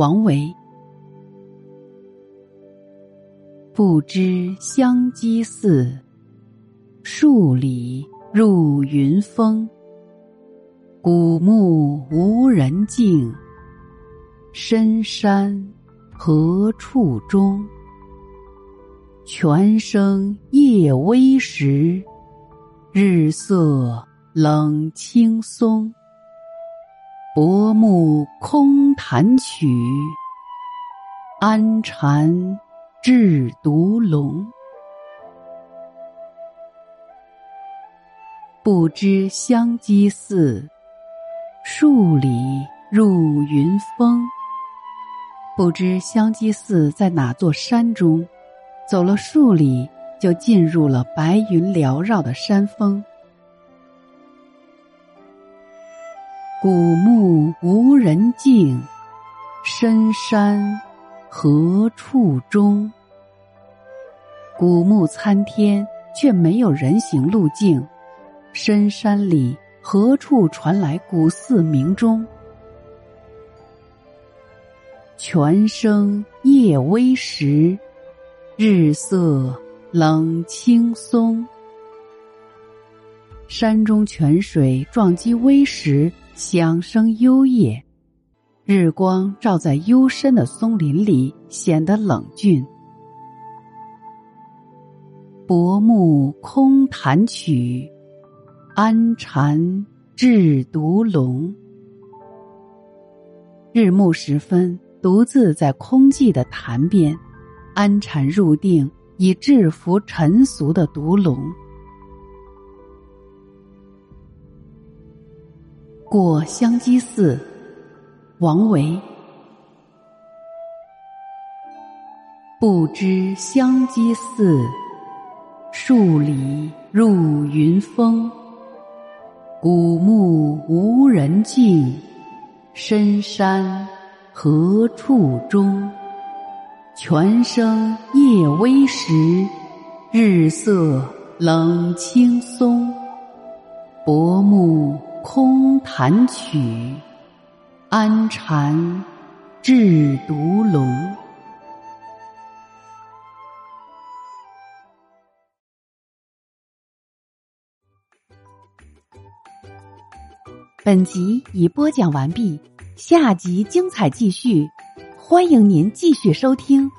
王维，不知香积寺，数里入云峰。古木无人径，深山何处钟？泉声夜微时，日色冷青松。薄暮空弹曲，安禅制独龙。不知香积寺，数里入云峰。不知香积寺在哪座山中，走了数里就进入了白云缭绕的山峰。古木无人径，深山何处钟？古木参天，却没有人行路径。深山里何处传来古寺鸣钟？泉声夜微时，日色冷青松。山中泉水撞击微石。响声幽咽，日光照在幽深的松林里，显得冷峻。薄暮空弹曲，安禅制独龙。日暮时分，独自在空寂的潭边安禅入定，以制服尘俗的独龙。过香积寺，王维。不知香积寺，数里入云峰。古木无人径，深山何处钟？泉声夜微时，日色冷青松。薄暮。空弹曲，安禅制独龙。本集已播讲完毕，下集精彩继续，欢迎您继续收听。